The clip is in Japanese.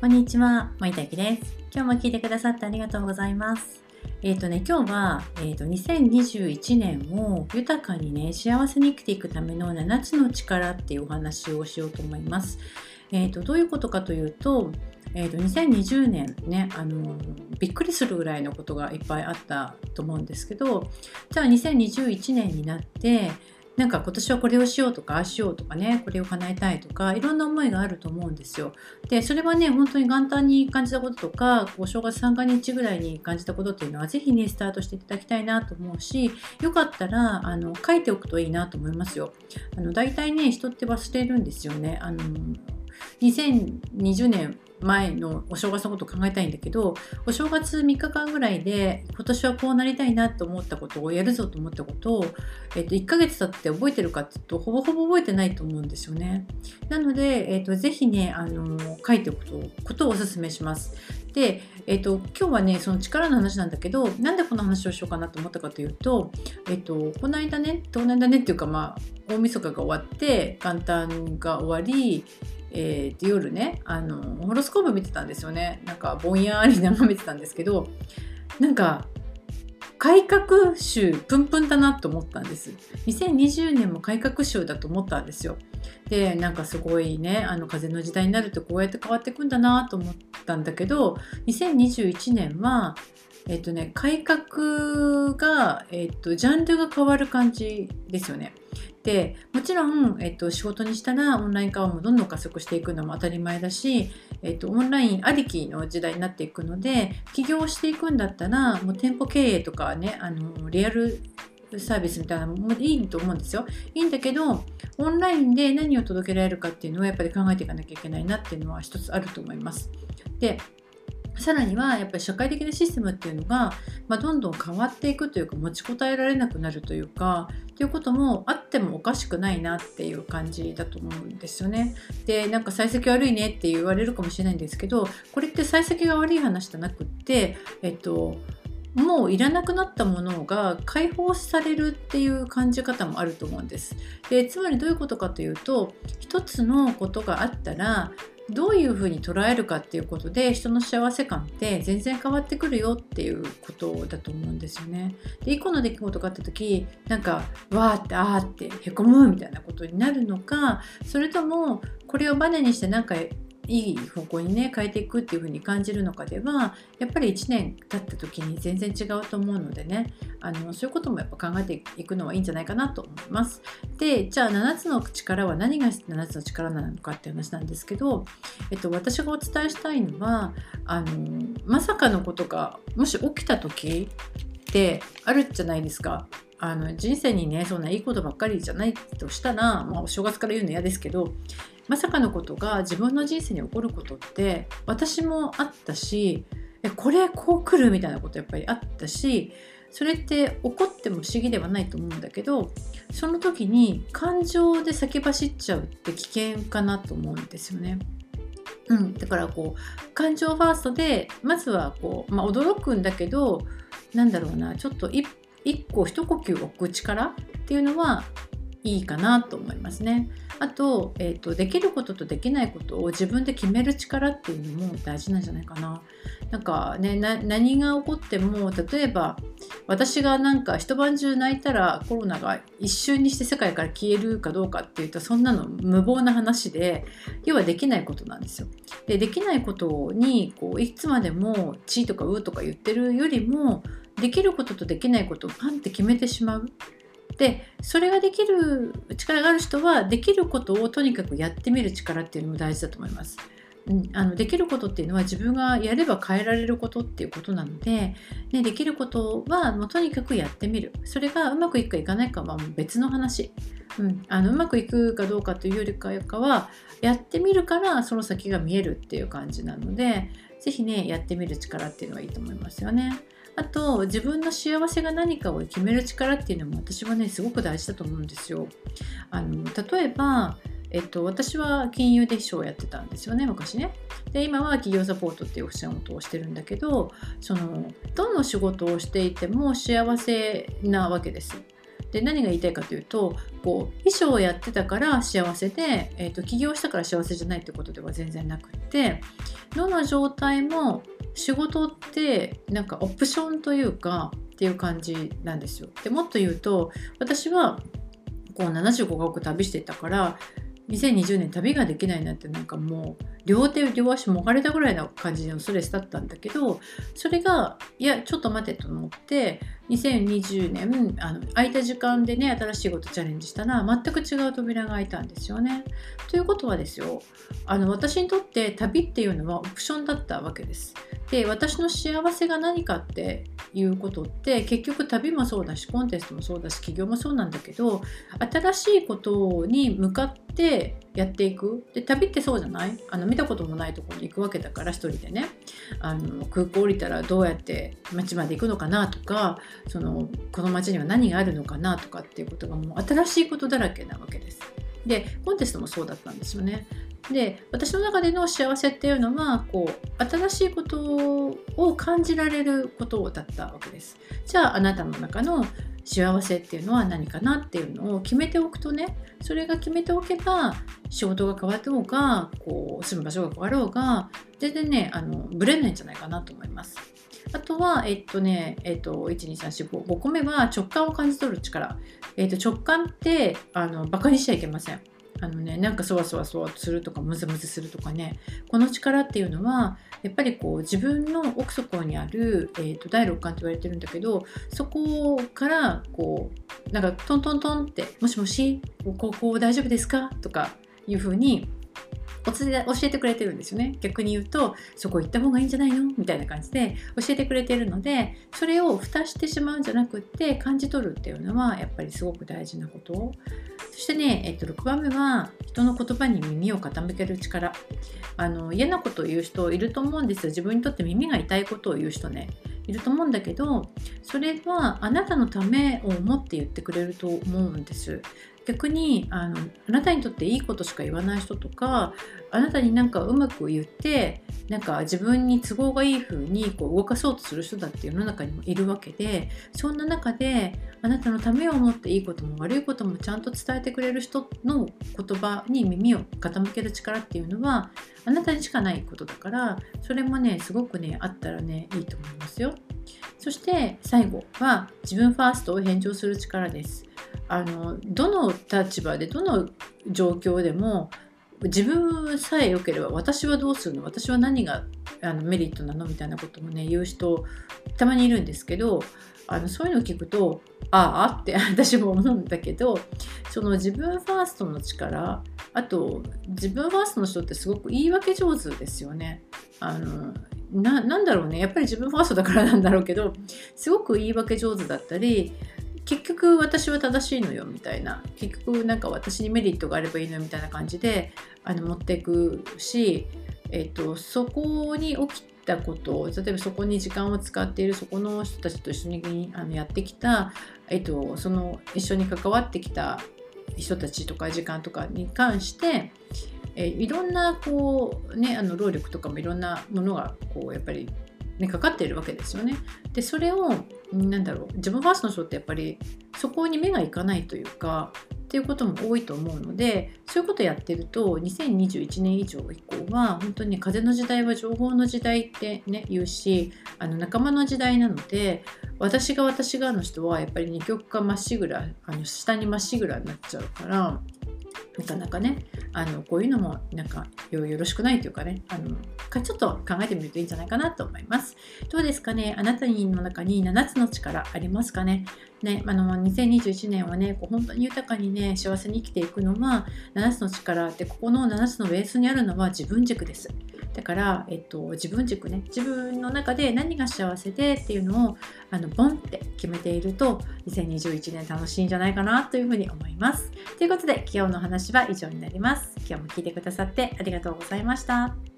こんにちは、森田ゆきです。今日も聞いてくださってありがとうございます。えっ、とね、今日は、えっ、と、2021年を豊かにね、幸せに生きていくための7つの力っていうお話をしようと思います。えっ、と、どういうことかというと、えー、と2020年ねあのびっくりするぐらいのことがいっぱいあったと思うんですけどじゃあ2021年になってなんか今年はこれをしようとかああしようとかねこれを叶えたいとかいろんな思いがあると思うんですよ。でそれはね本当に元旦に感じたこととかお正月三が日ぐらいに感じたことっていうのはぜひねスタートしていただきたいなと思うしよかったらあの書いておくといいなと思いますよ。あの大体ね人って忘れるんですよね。あの2020年前のお正月のことを考えたいんだけどお正月3日間ぐらいで今年はこうなりたいなと思ったことをやるぞと思ったことを、えっと、1ヶ月経って覚えてるかっていうとほぼほぼ覚えてないと思うんですよね。なので、えっと、ぜひねあの書いておくことをお勧めします。で、えっと、今日はねその力の話なんだけどなんでこの話をしようかなと思ったかというと、えっと、この間ねこの間ねっていうかまあ大晦日が終わって元旦が終わりえー、夜ねあのホロスコープ見てたんですよね。なんかぼんやり眺めてたんですけどなんか改革集プンプンだなと思ったんです。2020年も改革集だと思ったんですよ。でなんかすごいねあの風の時代になるとこうやって変わっていくんだなと思ったんだけど2021年はえっとね、改革が、えっと、ジャンルが変わる感じですよね。でもちろん、えっと、仕事にしたらオンライン化はもうどんどん加速していくのも当たり前だし、えっと、オンラインありきの時代になっていくので起業していくんだったらもう店舗経営とかねあのリアルサービスみたいなのもいいと思うんですよ。いいんだけどオンラインで何を届けられるかっていうのはやっぱり考えていかなきゃいけないなっていうのは一つあると思います。でさらにはやっぱり社会的なシステムっていうのが、まあ、どんどん変わっていくというか持ちこたえられなくなるというかっていうこともあってもおかしくないなっていう感じだと思うんですよね。でなんか幸先悪いねって言われるかもしれないんですけどこれって幸先が悪い話じゃなくってえっともういらなくなったものが解放されるっていう感じ方もあると思うんです。でつまりどういうことかというと一つのことがあったらどういうふうに捉えるかっていうことで人の幸せ感って全然変わってくるよっていうことだと思うんですよね。で1個の出来事があった時なんかわーってあーってへこむみたいなことになるのかそれともこれをバネにしてなんかいい方向にね変えていくっていう風に感じるのかではやっぱり1年経った時に全然違うと思うのでねあのそういうこともやっぱ考えていくのはいいんじゃないかなと思います。でじゃあ7つの力は何が7つの力なのかっていう話なんですけど、えっと、私がお伝えしたいのはあのまさかのことがもし起きた時ってあるじゃないですか。あの人生にねそんないいことばっかりじゃないとしたら、まあ、お正月から言うの嫌ですけどまさかのことが自分の人生に起こることって私もあったしえこれこう来るみたいなことやっぱりあったしそれって起こっても不思議ではないと思うんだけどその時に感情で先走っちゃうって危険かなと思うんですよね。うん、だからこう感情ファーストでまずはこう、まあ、驚くんだけどなんだろうなちょっと一一個一呼吸置く力っていうのはいいかなと思いますね。あと,、えーと、できることとできないことを自分で決める力っていうのも大事なんじゃないかな。なんかね何が起こっても例えば私がなんか一晩中泣いたらコロナが一瞬にして世界から消えるかどうかっていうとそんなの無謀な話で要はできないことなんですよ。でできないことにこういつまでも「ち」とか「う」とか言ってるよりもできることとできないことをパンって決めてしまう。でそれができる力がある人はできることをとにかくやってみる力っていうのも大事だと思います。うん、あのできることっていうのは自分がやれば変えられることっていうことなので、ね、できることはもうとにかくやってみるそれがうまくいくかいかないかはもう別の話、うん、あのうまくいくかどうかというよりかはやってみるからその先が見えるっていう感じなので是非ねやってみる力っていうのはいいと思いますよね。あと自分の幸せが何かを決める力っていうのも私はねすごく大事だと思うんですよ。あの例えばえっと、私は金融で秘書をやってたんですよね昔ね。で今は企業サポートっていうお仕事をしてるんだけどそのどの仕事をしていても幸せなわけです。で何が言いたいかというとこう衣装をやってたから幸せで、えーと、起業したから幸せじゃないってことでは全然なくってどの状態も仕事ってなんかオプションというかっていう感じなんですよ。でもっと言うと私はこう75か国旅してたから2020年旅ができないなんてなんかもう両手両足もがれたぐらいな感じのストレスだったんだけどそれがいやちょっと待てと思って2020年あの空いた時間でね新しいことチャレンジしたら全く違う扉が開いたんですよね。ということはですよあの私にとって旅っていうのはオプションだったわけです。で私の幸せが何かっていうことって結局旅もそうだしコンテストもそうだし起業もそうなんだけど新しいことに向かってやっていくで旅ってそうじゃない？あの見たこともないとこに行くわけだから一人でねあの空港降りたらどうやって街まで行くのかなとかそのこの街には何があるのかなとかっていうことがもう新しいことだらけなわけです。でコンテストもそうだったんですよね。で私の中での幸せっていうのはこう新しいことを感じられることだったわけです。じゃああなたの中の幸せっていうのは何かなっていうのを決めておくとねそれが決めておけば仕事が変わっておうがこう住む場所が変わろうが全然ねあのブレないんじゃないかなと思います。あとは、えっとね、えっと、1、2、3、4、5、5個目は直感を感じ取る力。えっと、直感って、あの、馬鹿にしちゃいけません。あのね、なんかそわそわそわするとかムズムズするとかね。この力っていうのはやっぱりこう自分の奥底にある、えーと、第六感と言われてるんだけどそこからこうなんかトントントンって「もしもしここ大丈夫ですか?」とかいうふうに教えてくれてるんですよね。逆に言うとそこ行った方がいいんじゃないの？みたいな感じで教えてくれてるのでそれを蓋してしまうんじゃなくって感じ取るっていうのはやっぱりすごく大事なこと。そしてね、えっと、6番目は人の言葉に耳を傾ける力。あの嫌なことを言う人いると思うんですよ。自分にとって耳が痛いことを言う人ね。いると思うんだけどそれはあなたのためを思って言ってくれると思うんです逆にあのあなたにとっていいことしか言わない人とかあなたになんかうまく言ってなんか自分に都合がいい風にこう動かそうとする人だって世の中にもいるわけでそんな中であなたのためを思っていいことも悪いこともちゃんと伝えてくれる人の言葉に耳を傾ける力っていうのはあなたにしかないことだからそれもねすごくねあったらねいいと思いますよ。そして最後は自分ファーストを返上する力です。あのどの立場でどの状況でも自分さえ良ければ私はどうするの？私は何があのメリットなのみたいなこともね言う人たまにいるんですけどあのそういうのを聞くとああって 私も思うんだけどその自分ファーストの力あと自分ファーストの人ってすごく言い訳上手ですよね。あのなんだろうねやっぱり自分ファーストだからなんだろうけどすごく言い訳上手だったり結局私は正しいのよみたいな結局なんか私にメリットがあればいいのよみたいな感じであの持っていくし、えっと、そこに起きたこと例えばそこに時間を使っているそこの人たちと一緒にあのやってきた、えっと、その一緒に関わってきた人たちとか時間とかに関してえいろんなこう、ね、あの労力とかもいろんなものがこうやっぱりね、かかっているわけですよね。でそれをなんだろう自分ファーストの人ってやっぱりそこに目がいかないというかっていうことも多いと思うのでそういうことやってると2021年以上以降は本当に風の時代は情報の時代ってね言うしあの仲間の時代なので私が私がの人はやっぱり二極化まっしぐらあの下にまっしぐらになっちゃうからなかなかねあのこういうのもなんかよろしくないというかねあのちょっと考えてみるといいんじゃないかなと思います。どうですかね？あなたの中に7つの力ありますかね？ね、あの2021年はねこう本当に豊かにね幸せに生きていくのは7つの力ってここの7つのベースにあるのは自分軸です。だから、えっと、自分軸ね自分の中で何が幸せでっていうのをあのボンって決めていると2021年楽しいんじゃないかなというふうに思います。ということで今日の話は以上になります。今日も聞いてくださってありがとうございました。